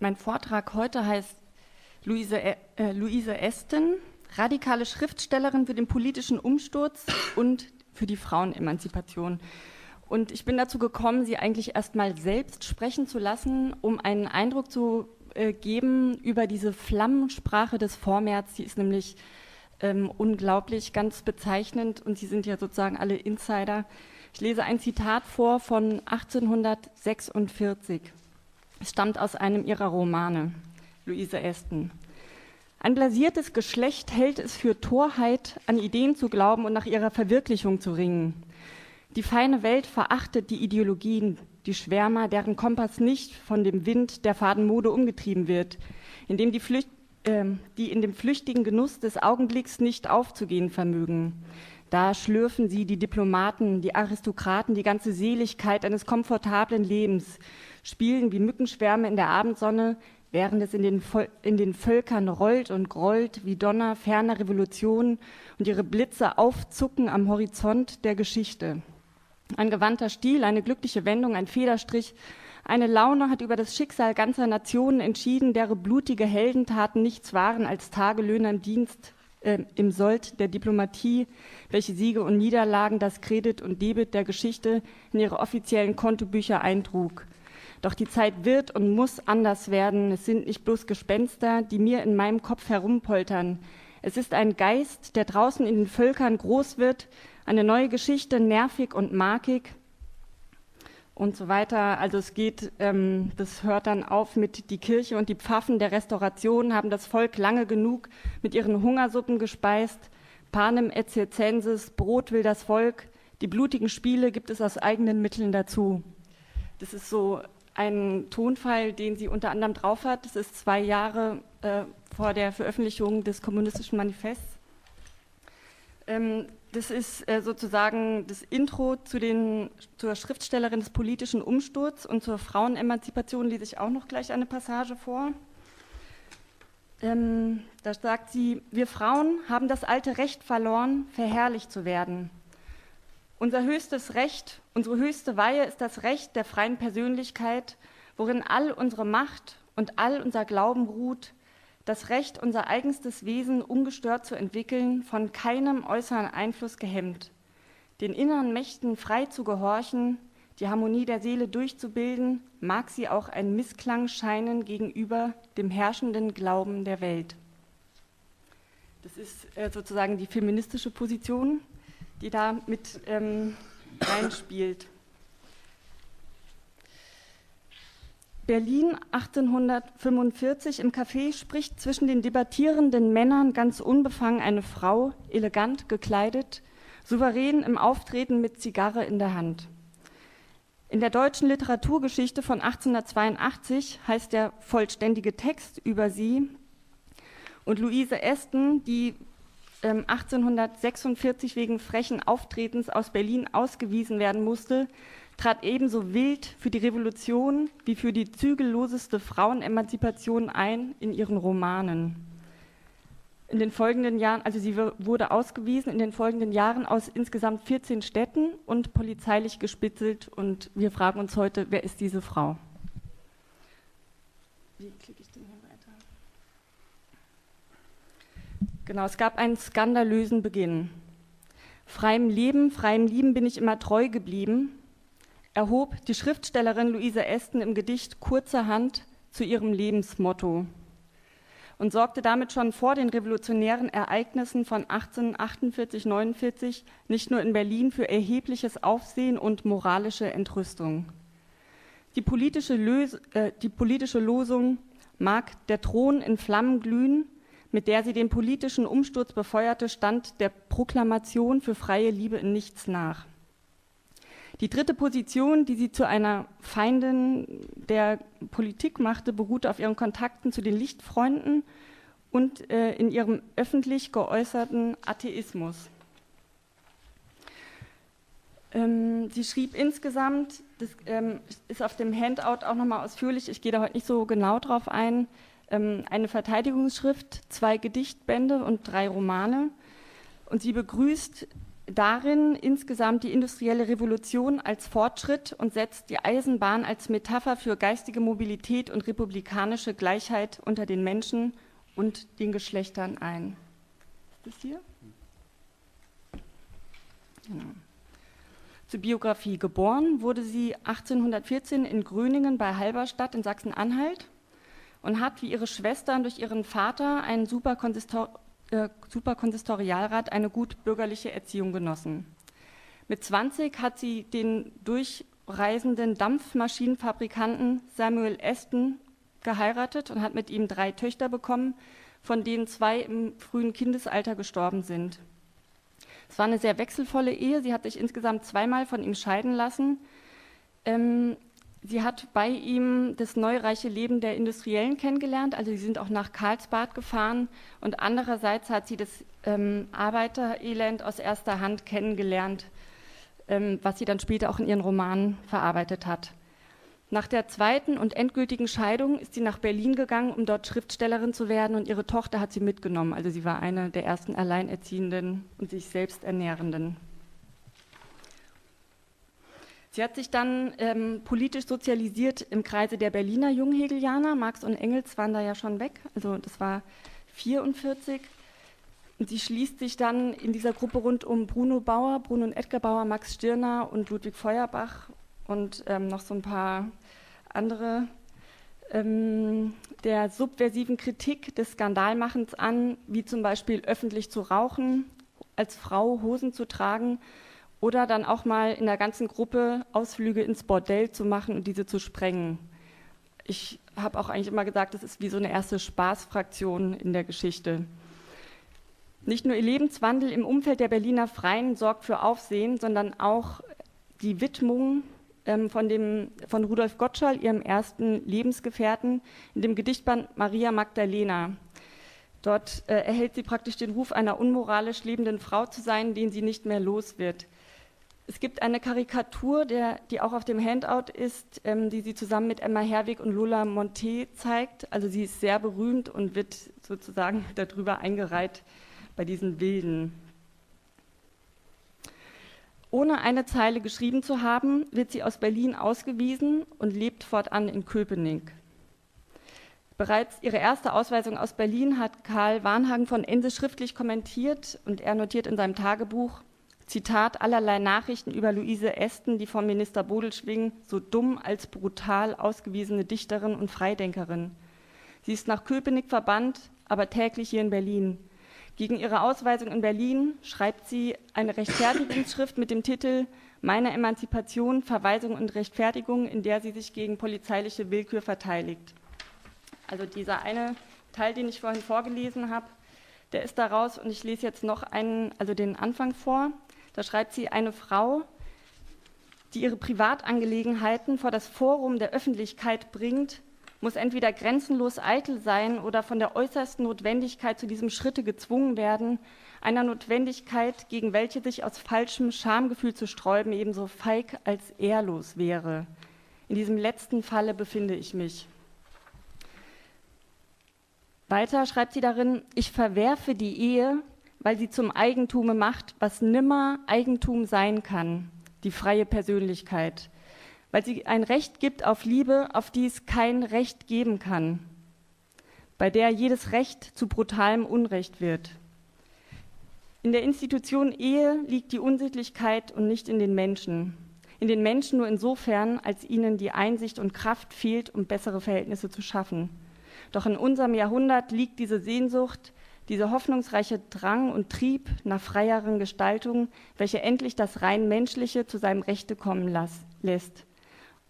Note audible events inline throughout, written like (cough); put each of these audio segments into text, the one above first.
mein Vortrag heute heißt Luise, äh, Luise Esten, radikale Schriftstellerin für den politischen Umsturz und für die Frauenemanzipation. Und ich bin dazu gekommen, sie eigentlich erstmal selbst sprechen zu lassen, um einen Eindruck zu äh, geben über diese Flammensprache des Vormärz. Die ist nämlich ähm, unglaublich, ganz bezeichnend und sie sind ja sozusagen alle Insider. Ich lese ein Zitat vor von 1846. Es stammt aus einem ihrer Romane, Luise Aston. Ein blasiertes Geschlecht hält es für Torheit, an Ideen zu glauben und nach ihrer Verwirklichung zu ringen. Die feine Welt verachtet die Ideologien, die Schwärmer, deren Kompass nicht von dem Wind der faden Mode umgetrieben wird, indem die, Flücht, äh, die in dem flüchtigen Genuss des Augenblicks nicht aufzugehen vermögen. Da schlürfen sie die Diplomaten, die Aristokraten, die ganze Seligkeit eines komfortablen Lebens, spielen wie Mückenschwärme in der Abendsonne, während es in den, in den Völkern rollt und grollt wie Donner ferner Revolutionen und ihre Blitze aufzucken am Horizont der Geschichte. Ein gewandter Stil, eine glückliche Wendung, ein Federstrich, eine Laune hat über das Schicksal ganzer Nationen entschieden, deren blutige Heldentaten nichts waren als Tagelöhner im Dienst äh, im Sold der Diplomatie, welche Siege und Niederlagen das Kredit und Debit der Geschichte in ihre offiziellen Kontobücher eintrug. Doch die Zeit wird und muss anders werden. Es sind nicht bloß Gespenster, die mir in meinem Kopf herumpoltern. Es ist ein Geist, der draußen in den Völkern groß wird, eine neue Geschichte, nervig und markig und so weiter. Also es geht, ähm, das hört dann auf mit die Kirche und die Pfaffen der Restauration haben das Volk lange genug mit ihren Hungersuppen gespeist. Panem et circenses, Brot will das Volk, die blutigen Spiele gibt es aus eigenen Mitteln dazu. Das ist so ein Tonfall, den sie unter anderem drauf hat. Das ist zwei Jahre äh, vor der Veröffentlichung des Kommunistischen Manifests. Ähm, das ist äh, sozusagen das Intro zu den, zur Schriftstellerin des politischen Umsturz und zur Frauenemanzipation lese ich auch noch gleich eine Passage vor. Ähm, da sagt sie, wir Frauen haben das alte Recht verloren, verherrlicht zu werden. Unser höchstes Recht, unsere höchste Weihe ist das Recht der freien Persönlichkeit, worin all unsere Macht und all unser Glauben ruht, das Recht, unser eigenstes Wesen ungestört zu entwickeln, von keinem äußeren Einfluss gehemmt, den inneren Mächten frei zu gehorchen, die Harmonie der Seele durchzubilden, mag sie auch ein Missklang scheinen gegenüber dem herrschenden Glauben der Welt. Das ist äh, sozusagen die feministische Position, die da mit ähm, reinspielt. Berlin 1845 im Café spricht zwischen den debattierenden Männern ganz unbefangen eine Frau, elegant gekleidet, souverän im Auftreten mit Zigarre in der Hand. In der deutschen Literaturgeschichte von 1882 heißt der vollständige Text über sie und Luise Esten, die 1846 ähm, wegen frechen Auftretens aus Berlin ausgewiesen werden musste, trat ebenso wild für die Revolution wie für die zügelloseste Frauenemanzipation ein in ihren Romanen. In den folgenden Jahren, also sie wurde ausgewiesen in den folgenden Jahren aus insgesamt 14 Städten und polizeilich gespitzelt und wir fragen uns heute, wer ist diese Frau? Wie klicke ich denn hier? Genau, es gab einen skandalösen Beginn. Freiem Leben, freiem Lieben bin ich immer treu geblieben, erhob die Schriftstellerin Luise Esten im Gedicht kurzerhand zu ihrem Lebensmotto und sorgte damit schon vor den revolutionären Ereignissen von 1848-49 nicht nur in Berlin für erhebliches Aufsehen und moralische Entrüstung. Die politische, Lös äh, die politische Losung mag der Thron in Flammen glühen, mit der sie den politischen Umsturz befeuerte, stand der Proklamation für freie Liebe in nichts nach. Die dritte Position, die sie zu einer Feindin der Politik machte, beruhte auf ihren Kontakten zu den Lichtfreunden und äh, in ihrem öffentlich geäußerten Atheismus. Ähm, sie schrieb insgesamt, das ähm, ist auf dem Handout auch nochmal ausführlich, ich gehe da heute nicht so genau drauf ein, eine Verteidigungsschrift, zwei Gedichtbände und drei Romane. Und sie begrüßt darin insgesamt die industrielle Revolution als Fortschritt und setzt die Eisenbahn als Metapher für geistige Mobilität und republikanische Gleichheit unter den Menschen und den Geschlechtern ein. Ist das hier? Genau. Zur Biografie. Geboren wurde sie 1814 in Gröningen bei Halberstadt in Sachsen-Anhalt und hat wie ihre Schwestern durch ihren Vater, einen Superkonsistor äh, Superkonsistorialrat, eine gut bürgerliche Erziehung genossen. Mit 20 hat sie den durchreisenden Dampfmaschinenfabrikanten Samuel Aston geheiratet und hat mit ihm drei Töchter bekommen, von denen zwei im frühen Kindesalter gestorben sind. Es war eine sehr wechselvolle Ehe. Sie hat sich insgesamt zweimal von ihm scheiden lassen. Ähm, sie hat bei ihm das neureiche Leben der Industriellen kennengelernt. Also sie sind auch nach Karlsbad gefahren. Und andererseits hat sie das ähm, Arbeiterelend aus erster Hand kennengelernt, ähm, was sie dann später auch in ihren Romanen verarbeitet hat. Nach der zweiten und endgültigen Scheidung ist sie nach Berlin gegangen, um dort Schriftstellerin zu werden und ihre Tochter hat sie mitgenommen. Also sie war eine der ersten Alleinerziehenden und sich selbst Ernährenden. Sie hat sich dann ähm, politisch sozialisiert im Kreise der Berliner Junghegelianer. Marx und Engels waren da ja schon weg, also das war 44. Und sie schließt sich dann in dieser Gruppe rund um Bruno Bauer, Bruno und Edgar Bauer, Max Stirner und Ludwig Feuerbach und ähm, noch so ein paar andere ähm, der subversiven Kritik des Skandalmachens an, wie zum Beispiel öffentlich zu rauchen, als Frau Hosen zu tragen oder dann auch mal in der ganzen Gruppe Ausflüge ins Bordell zu machen und diese zu sprengen. Ich habe auch eigentlich immer gesagt, das ist wie so eine erste Spaßfraktion in der Geschichte. Nicht nur ihr Lebenswandel im Umfeld der Berliner Freien sorgt für Aufsehen, sondern auch die Widmung ähm, von, dem, von Rudolf Gottschall, ihrem ersten Lebensgefährten, in dem Gedichtband Maria Magdalena. Dort äh, erhält sie praktisch den Ruf einer unmoralisch lebenden Frau zu sein, den sie nicht mehr los wird. Es gibt eine Karikatur, der, die auch auf dem Handout ist, ähm, die sie zusammen mit Emma Herwig und Lola Monté zeigt. Also sie ist sehr berühmt und wird sozusagen (laughs) darüber eingereiht bei diesen Bilden. Ohne eine Zeile geschrieben zu haben, wird sie aus Berlin ausgewiesen und lebt fortan in Köpenick. Bereits ihre erste Ausweisung aus Berlin hat Karl Warnhagen von Ense schriftlich kommentiert und er notiert in seinem Tagebuch, Zitat, allerlei Nachrichten über Luise Esten, die vom Minister Bodel schwingen, so dumm als brutal ausgewiesene Dichterin und Freidenkerin. Sie ist nach Köpenick verbannt, aber täglich hier in Berlin. Gegen ihre Ausweisung in Berlin schreibt sie eine Rechtfertigungsschrift mit dem Titel Meine Emanzipation, Verweisung und Rechtfertigung, in der sie sich gegen polizeiliche Willkür verteidigt. Also dieser eine Teil, den ich vorhin vorgelesen habe, der ist daraus und ich lese jetzt noch einen, also den Anfang vor. Da schreibt sie eine Frau, die ihre Privatangelegenheiten vor das Forum der Öffentlichkeit bringt, muss entweder grenzenlos eitel sein oder von der äußersten Notwendigkeit zu diesem Schritte gezwungen werden, einer Notwendigkeit, gegen welche sich aus falschem Schamgefühl zu sträuben ebenso feig als ehrlos wäre. In diesem letzten Falle befinde ich mich. Weiter schreibt sie darin, ich verwerfe die Ehe, weil sie zum Eigentume macht, was nimmer Eigentum sein kann, die freie Persönlichkeit weil sie ein Recht gibt auf Liebe, auf die es kein Recht geben kann, bei der jedes Recht zu brutalem Unrecht wird. In der Institution Ehe liegt die Unsittlichkeit und nicht in den Menschen. In den Menschen nur insofern, als ihnen die Einsicht und Kraft fehlt, um bessere Verhältnisse zu schaffen. Doch in unserem Jahrhundert liegt diese Sehnsucht, dieser hoffnungsreiche Drang und Trieb nach freieren Gestaltungen, welche endlich das rein Menschliche zu seinem Rechte kommen lässt.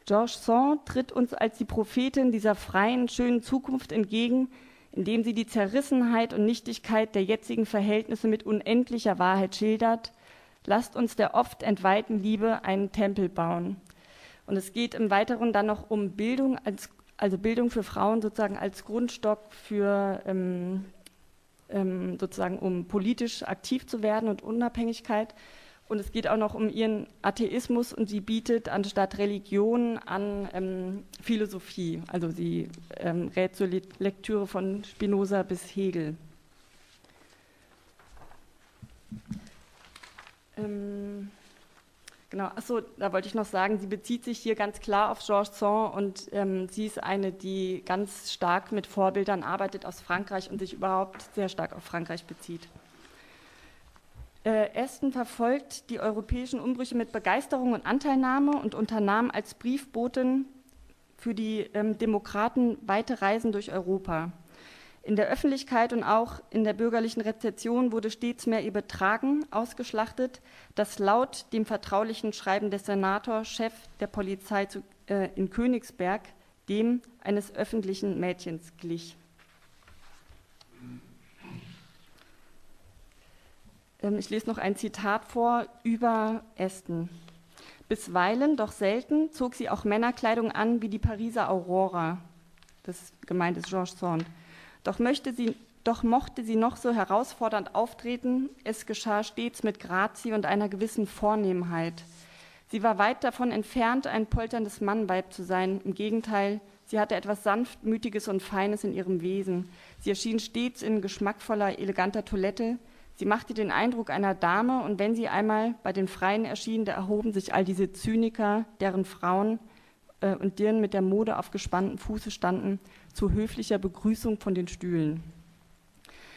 Georges Sand tritt uns als die Prophetin dieser freien, schönen Zukunft entgegen, indem sie die Zerrissenheit und Nichtigkeit der jetzigen Verhältnisse mit unendlicher Wahrheit schildert. Lasst uns der oft entweihten Liebe einen Tempel bauen. Und es geht im Weiteren dann noch um Bildung, als, also Bildung für Frauen sozusagen als Grundstock für ähm, ähm, sozusagen um politisch aktiv zu werden und Unabhängigkeit. Und es geht auch noch um ihren Atheismus und sie bietet anstatt Religion an ähm, Philosophie. Also sie ähm, rät zur Lektüre von Spinoza bis Hegel. Ähm, genau, achso, da wollte ich noch sagen, sie bezieht sich hier ganz klar auf Georges Sand und ähm, sie ist eine, die ganz stark mit Vorbildern arbeitet aus Frankreich und sich überhaupt sehr stark auf Frankreich bezieht. Äh, Aston verfolgt die europäischen Umbrüche mit Begeisterung und Anteilnahme und unternahm als Briefbotin für die ähm, Demokraten weite Reisen durch Europa. In der Öffentlichkeit und auch in der bürgerlichen Rezeption wurde stets mehr ihr Betragen ausgeschlachtet, das laut dem vertraulichen Schreiben des Senators, Chef der Polizei zu, äh, in Königsberg, dem eines öffentlichen Mädchens glich. Ähm, ich lese noch ein Zitat vor über Aston. Bisweilen, doch selten, zog sie auch Männerkleidung an wie die Pariser Aurora. Das gemeint ist Georges Sand. Doch, möchte sie, doch mochte sie noch so herausfordernd auftreten, es geschah stets mit Grazie und einer gewissen Vornehmheit. Sie war weit davon entfernt, ein polterndes Mannweib zu sein. Im Gegenteil, sie hatte etwas Sanftmütiges und Feines in ihrem Wesen. Sie erschien stets in geschmackvoller, eleganter Toilette, Sie machte den Eindruck einer Dame, und wenn sie einmal bei den Freien erschien, da erhoben sich all diese Zyniker, deren Frauen äh, und deren mit der Mode auf gespanntem Fuße standen, zu höflicher Begrüßung von den Stühlen.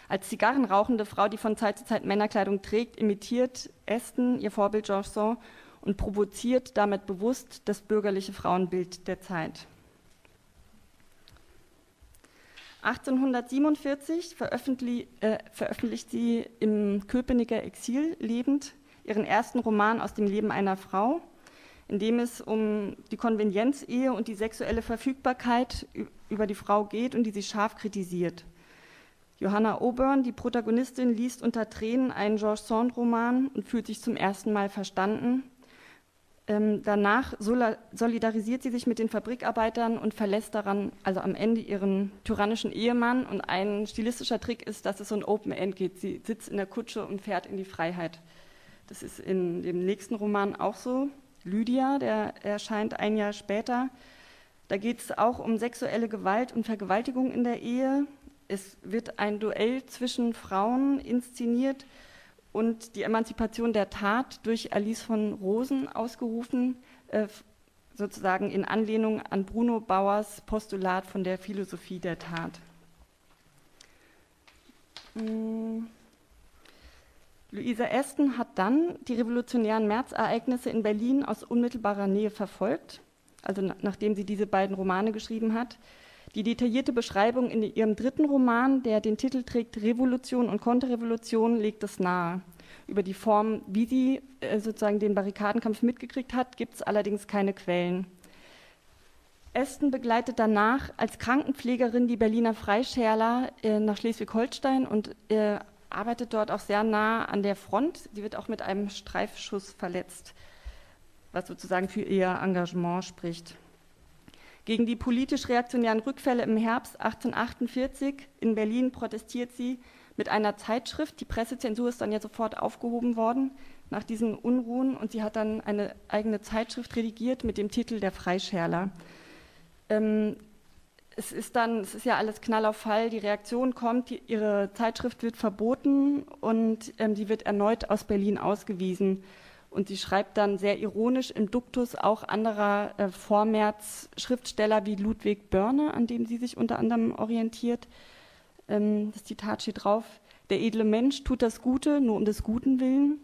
Als zigarrenrauchende Frau, die von Zeit zu Zeit Männerkleidung trägt, imitiert Aston ihr Vorbild Georges Sand und provoziert damit bewusst das bürgerliche Frauenbild der Zeit. 1847 veröffentlicht, äh, veröffentlicht sie im Köpenicker Exil lebend ihren ersten Roman aus dem Leben einer Frau, in dem es um die Konvenienzehe und die sexuelle Verfügbarkeit über die Frau geht und die sie scharf kritisiert. Johanna Oburn, die Protagonistin, liest unter Tränen einen Georges Sand-Roman und fühlt sich zum ersten Mal verstanden ähm, danach solidarisiert sie sich mit den Fabrikarbeitern und verlässt daran, also am Ende, ihren tyrannischen Ehemann. Und ein stilistischer Trick ist, dass es so ein Open End geht. Sie sitzt in der Kutsche und fährt in die Freiheit. Das ist in dem nächsten Roman auch so. Lydia, der erscheint ein Jahr später. Da geht es auch um sexuelle Gewalt und Vergewaltigung in der Ehe. Es wird ein Duell zwischen Frauen inszeniert und die Emanzipation der Tat durch Alice von Rosen ausgerufen, äh, sozusagen in Anlehnung an Bruno Bauers Postulat von der Philosophie der Tat. Hm. Luisa Aston hat dann die revolutionären Märzereignisse in Berlin aus unmittelbarer Nähe verfolgt, also nachdem sie diese beiden Romane geschrieben hat. Die detaillierte Beschreibung in ihrem dritten Roman, der den Titel trägt Revolution und Konterrevolution, legt es nahe. Über die Form, wie sie äh, sozusagen den Barrikadenkampf mitgekriegt hat, gibt es allerdings keine Quellen. Aston begleitet danach als Krankenpflegerin die Berliner Freischärler äh, nach Schleswig-Holstein und äh, arbeitet dort auch sehr nah an der Front. Sie wird auch mit einem Streifschuss verletzt, was sozusagen für ihr Engagement spricht. Gegen die politisch reaktionären Rückfälle im Herbst 1848 in Berlin protestiert sie mit einer Zeitschrift. Die Pressezensur ist dann ja sofort aufgehoben worden nach diesen Unruhen und sie hat dann eine eigene Zeitschrift redigiert mit dem Titel Der Freischärler. Ähm, es ist dann, es ist ja alles Knall auf Fall, die Reaktion kommt, die, ihre Zeitschrift wird verboten und ähm, sie wird erneut aus Berlin ausgewiesen. Und sie schreibt dann sehr ironisch im Duktus auch anderer äh, Vormärz-Schriftsteller wie Ludwig Börne, an dem sie sich unter anderem orientiert. Ähm, das Zitat steht drauf: Der edle Mensch tut das Gute nur um des Guten willen.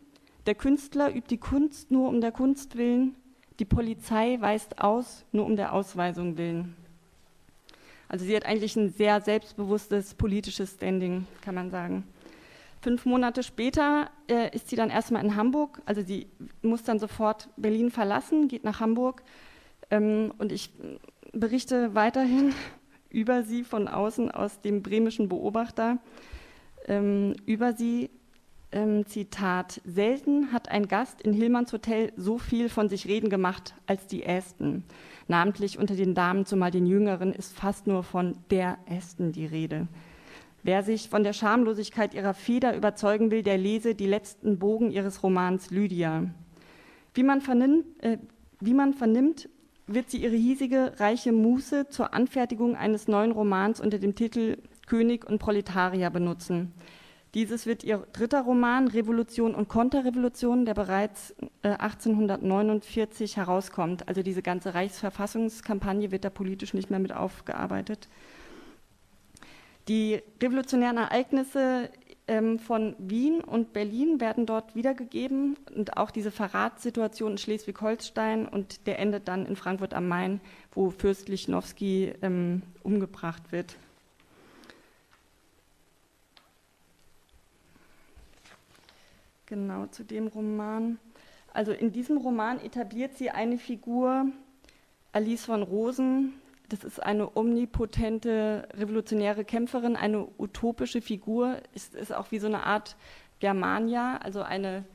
Der Künstler übt die Kunst nur um der Kunst willen. Die Polizei weist aus nur um der Ausweisung willen. Also sie hat eigentlich ein sehr selbstbewusstes politisches Standing, kann man sagen. Fünf Monate später äh, ist sie dann erstmal in Hamburg. Also sie muss dann sofort Berlin verlassen, geht nach Hamburg. Ähm, und ich berichte weiterhin (laughs) über sie von außen aus dem bremischen Beobachter. Ähm, über sie, ähm, Zitat, selten hat ein Gast in Hillmanns Hotel so viel von sich reden gemacht als die Ästen. Namentlich unter den Damen, zumal den Jüngeren, ist fast nur von der Ästen die Rede. Wer sich von der Schamlosigkeit ihrer Feder überzeugen will, der lese die letzten Bogen ihres Romans Lydia. Wie man vernimmt, äh, wie man vernimmt wird sie ihre hiesige, reiche Muße zur Anfertigung eines neuen Romans unter dem Titel König und Proletarier benutzen. Dieses wird ihr dritter Roman Revolution und Konterrevolution, der bereits äh, 1849 herauskommt. Also diese ganze Reichsverfassungskampagne wird da politisch nicht mehr mit aufgearbeitet. Die revolutionären Ereignisse ähm, von Wien und Berlin werden dort wiedergegeben und auch diese Verratssituation in Schleswig-Holstein und der endet dann in Frankfurt am Main, wo Fürst Lichnowsky ähm, umgebracht wird. Genau, zu dem Roman. Also in diesem Roman etabliert sie eine Figur, Alice von Rosen, das ist eine omnipotente revolutionäre Kämpferin, eine utopische Figur. Es ist auch wie so eine Art Germania, also eine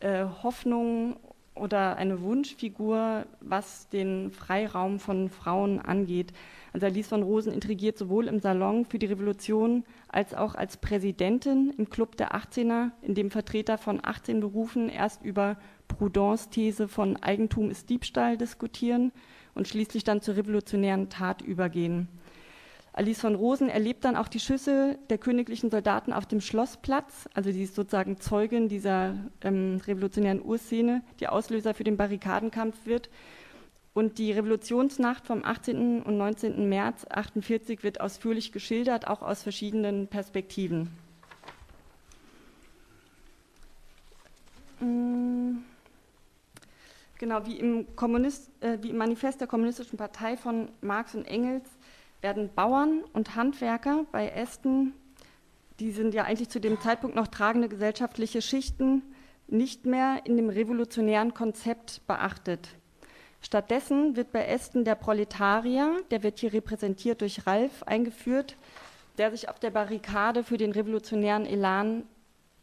äh, Hoffnung oder eine Wunschfigur, was den Freiraum von Frauen angeht. Also Alice von Rosen intrigiert sowohl im Salon für die Revolution als auch als Präsidentin im Club der 18er, in dem Vertreter von 18 Berufen erst über Proudhons These von Eigentum ist Diebstahl diskutieren und schließlich dann zur revolutionären Tat übergehen. Alice von Rosen erlebt dann auch die Schüsse der königlichen Soldaten auf dem Schlossplatz, also sie ist sozusagen Zeugin dieser ähm, revolutionären Urszene, die Auslöser für den Barrikadenkampf wird. Und die Revolutionsnacht vom 18. und 19. März 1948 wird ausführlich geschildert, auch aus verschiedenen Perspektiven. Mmh. Genau, wie im, Kommunist, äh, wie im Manifest der Kommunistischen Partei von Marx und Engels werden Bauern und Handwerker bei Ästen, die sind ja eigentlich zu dem Zeitpunkt noch tragende gesellschaftliche Schichten, nicht mehr in dem revolutionären Konzept beachtet. Stattdessen wird bei Ästen der Proletarier, der wird hier repräsentiert durch Ralf, eingeführt, der sich auf der Barrikade für den revolutionären Elan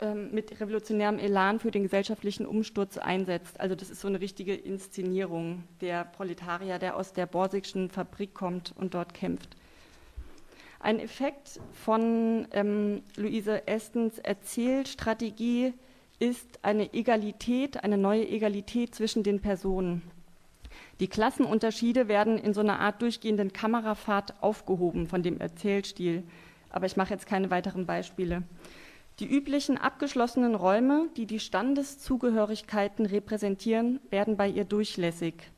ähm, mit revolutionärem Elan für den gesellschaftlichen Umsturz einsetzt. Also das ist so eine richtige Inszenierung der Proletarier, der aus der Borsigschen Fabrik kommt und dort kämpft. Ein Effekt von ähm, Luise Estens Erzählstrategie ist eine Egalität, eine neue Egalität zwischen den Personen. Die Klassenunterschiede werden in so einer Art durchgehenden Kamerafahrt aufgehoben von dem Erzählstil. Aber ich mache jetzt keine weiteren Beispiele. Die üblichen abgeschlossenen Räume, die die Standeszugehörigkeiten repräsentieren, werden bei ihr durchlässig.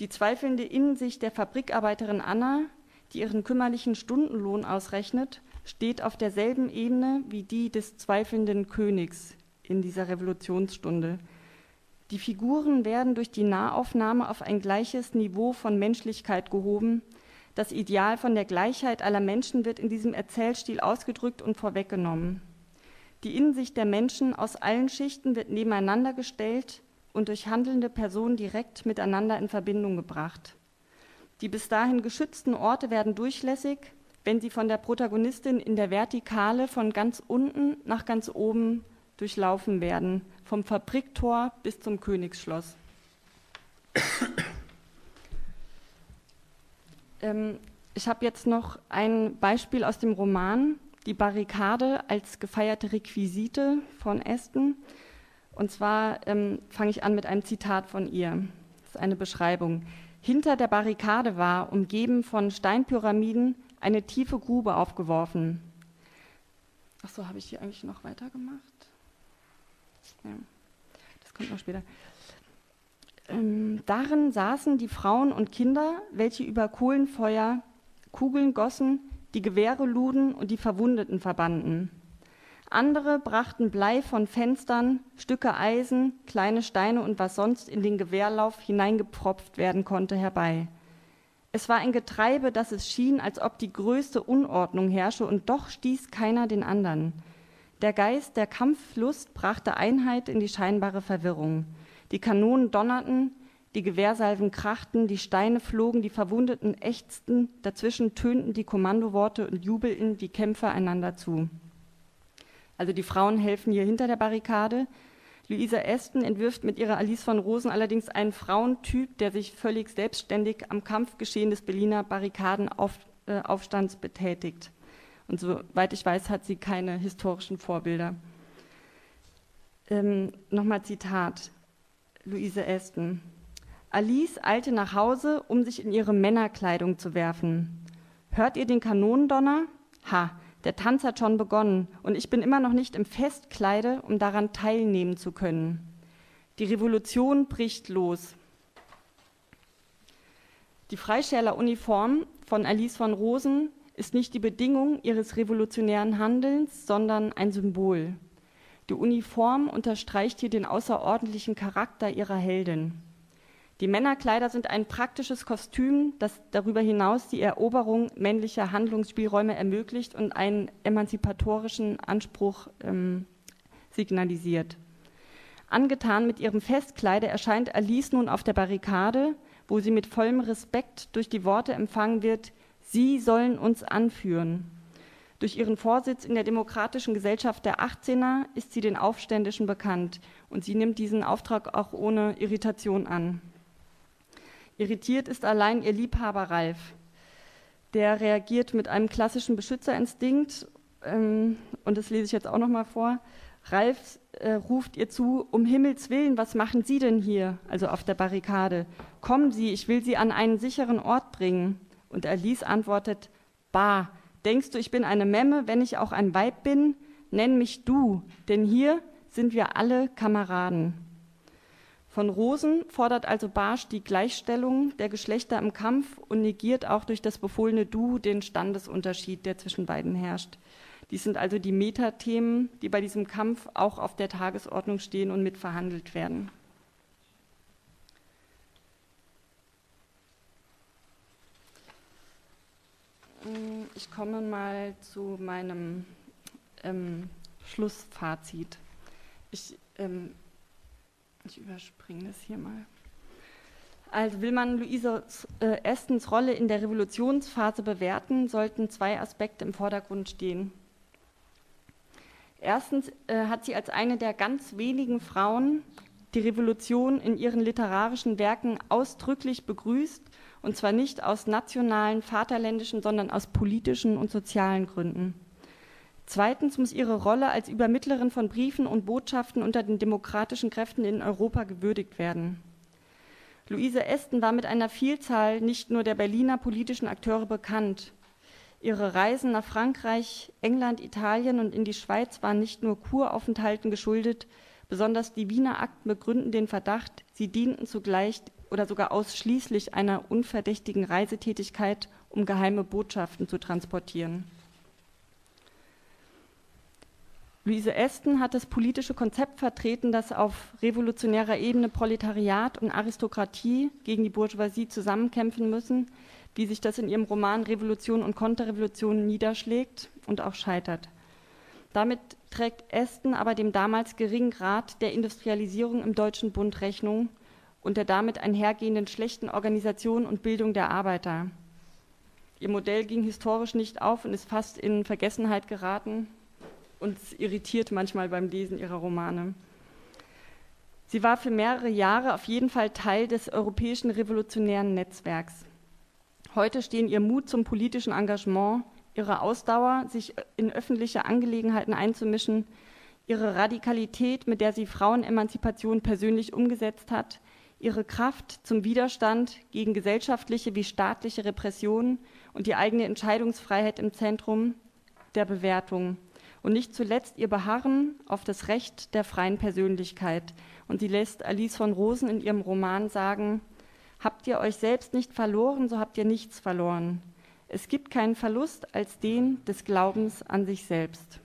Die zweifelnde Innensicht der Fabrikarbeiterin Anna, die ihren kümmerlichen Stundenlohn ausrechnet, steht auf derselben Ebene wie die des zweifelnden Königs in dieser Revolutionsstunde. Die Figuren werden durch die Nahaufnahme auf ein gleiches Niveau von Menschlichkeit gehoben. Das Ideal von der Gleichheit aller Menschen wird in diesem Erzählstil ausgedrückt und vorweggenommen. Die Innensicht der Menschen aus allen Schichten wird nebeneinander gestellt und durch handelnde Personen direkt miteinander in Verbindung gebracht. Die bis dahin geschützten Orte werden durchlässig, wenn sie von der Protagonistin in der Vertikale von ganz unten nach ganz oben durchlaufen werden, vom Fabriktor bis zum Königsschloss. ähm, ich habe jetzt noch ein Beispiel aus dem Roman, die Barrikade als gefeierte Requisite von Aston. Und zwar ähm, fange ich an mit einem Zitat von ihr. Das ist eine Beschreibung. Hinter der Barrikade war, umgeben von Steinpyramiden, eine tiefe Grube aufgeworfen. Ach so, habe ich hier eigentlich noch weitergemacht? Ja, das kommt noch später. Ähm, darin saßen die Frauen und Kinder, welche über Kohlenfeuer Kugeln gossen, die Gewehre luden und die Verwundeten verbanden. Andere brachten Blei von Fenstern, Stücke Eisen, kleine Steine und was sonst in den Gewehrlauf hineingepropft werden konnte herbei. Es war ein Getreibe, dass es schien, als ob die größte Unordnung herrsche, und doch stieß keiner den anderen. Der Geist der Kampflust brachte Einheit in die scheinbare Verwirrung. Die Kanonen donnerten, die Gewehrsalven krachten, die Steine flogen, die Verwundeten ächzten, dazwischen tönten die Kommandoworte und jubelten die Kämpfer einander zu. Also die Frauen helfen hier hinter der Barrikade. Luisa Aston entwirft mit ihrer Alice von Rosen allerdings einen Frauentyp, der sich völlig selbstständig am Kampfgeschehen des Berliner Barrikadenaufstands betätigt. Und soweit ich weiß, hat sie keine historischen Vorbilder. Ähm, Nochmal Zitat. Luise Aston. Alice eilte nach Hause, um sich in ihre Männerkleidung zu werfen. Hört ihr den Kanonendonner? Ha, Der Tanz hat schon begonnen und ich bin immer noch nicht im Festkleide, um daran teilnehmen zu können. Die Revolution bricht los. Die Freischärler-Uniform von Alice von Rosen ist nicht die Bedingung ihres revolutionären Handelns, sondern ein Symbol. Die Uniform unterstreicht hier den außerordentlichen Charakter ihrer Heldin. Die Männerkleider sind ein praktisches Kostüm, das darüber hinaus die Eroberung männlicher Handlungsspielräume ermöglicht und einen emanzipatorischen Anspruch ähm, signalisiert. Angetan mit ihrem Festkleide erscheint Alice nun auf der Barrikade, wo sie mit vollem Respekt durch die Worte empfangen wird, Sie sollen uns anführen. Durch ihren Vorsitz in der Demokratischen Gesellschaft der 18er ist sie den Aufständischen bekannt und sie nimmt diesen Auftrag auch ohne Irritation an. Irritiert ist allein ihr Liebhaber Ralf. Der reagiert mit einem klassischen Beschützerinstinkt ähm, und das lese ich jetzt auch noch mal vor. Ralf äh, ruft ihr zu: Um Himmels Willen, was machen Sie denn hier? Also auf der Barrikade. Kommen Sie, ich will Sie an einen sicheren Ort bringen. Und Alice antwortet: Bah, Denkst du, ich bin eine Memme, wenn ich auch ein Weib bin? Nenn mich du, denn hier sind wir alle Kameraden. Von Rosen fordert also Barsch die Gleichstellung der Geschlechter im Kampf und negiert auch durch das befohlene Du den Standesunterschied, der zwischen beiden herrscht. Dies sind also die Metathemen, die bei diesem Kampf auch auf der Tagesordnung stehen und mitverhandelt werden. Mm, ich komme mal zu meinem ähm, Schlussfazit. Ich, ähm, ich überspringe das hier mal. Also will man Luise äh, Estens Rolle in der Revolutionsphase bewerten, sollten zwei Aspekte im Vordergrund stehen. Erstens äh, hat sie als eine der ganz wenigen Frauen die Revolution in ihren literarischen Werken ausdrücklich begrüßt und zwar nicht aus nationalen, vaterländischen, sondern aus politischen und sozialen Gründen. Zweitens muss ihre Rolle als Übermittlerin von Briefen und Botschaften unter den demokratischen Kräften in Europa gewürdigt werden. Luise Esten war mit einer Vielzahl nicht nur der Berliner politischen Akteure bekannt. Ihre Reisen nach Frankreich, England, Italien und in die Schweiz waren nicht nur Kuraufenthalten geschuldet, besonders die Wiener Akten begründen den Verdacht, sie dienten zugleich oder sogar ausschließlich einer unverdächtigen Reisetätigkeit, um geheime Botschaften zu transportieren. Luise Esten hat das politische Konzept vertreten, dass auf revolutionärer Ebene Proletariat und Aristokratie gegen die Bourgeoisie zusammenkämpfen müssen, wie sich das in ihrem Roman Revolution und Konterrevolution niederschlägt und auch scheitert. Damit trägt Esten aber dem damals geringen Grad der Industrialisierung im Deutschen Bund Rechnung und der damit einhergehenden schlechten Organisation und Bildung der Arbeiter. Ihr Modell ging historisch nicht auf und ist fast in Vergessenheit geraten und irritiert manchmal beim Lesen ihrer Romane. Sie war für mehrere Jahre auf jeden Fall Teil des europäischen revolutionären Netzwerks. Heute stehen ihr Mut zum politischen Engagement, ihre Ausdauer, sich in öffentliche Angelegenheiten einzumischen, ihre Radikalität, mit der sie Frauenemanzipation persönlich umgesetzt hat, ihre Kraft zum Widerstand gegen gesellschaftliche wie staatliche Repressionen und die eigene Entscheidungsfreiheit im Zentrum der Bewertung. Und nicht zuletzt ihr Beharren auf das Recht der freien Persönlichkeit. Und sie lässt Alice von Rosen in ihrem Roman sagen, Habt ihr euch selbst nicht verloren, so habt ihr nichts verloren. Es gibt keinen Verlust als den des Glaubens an sich selbst.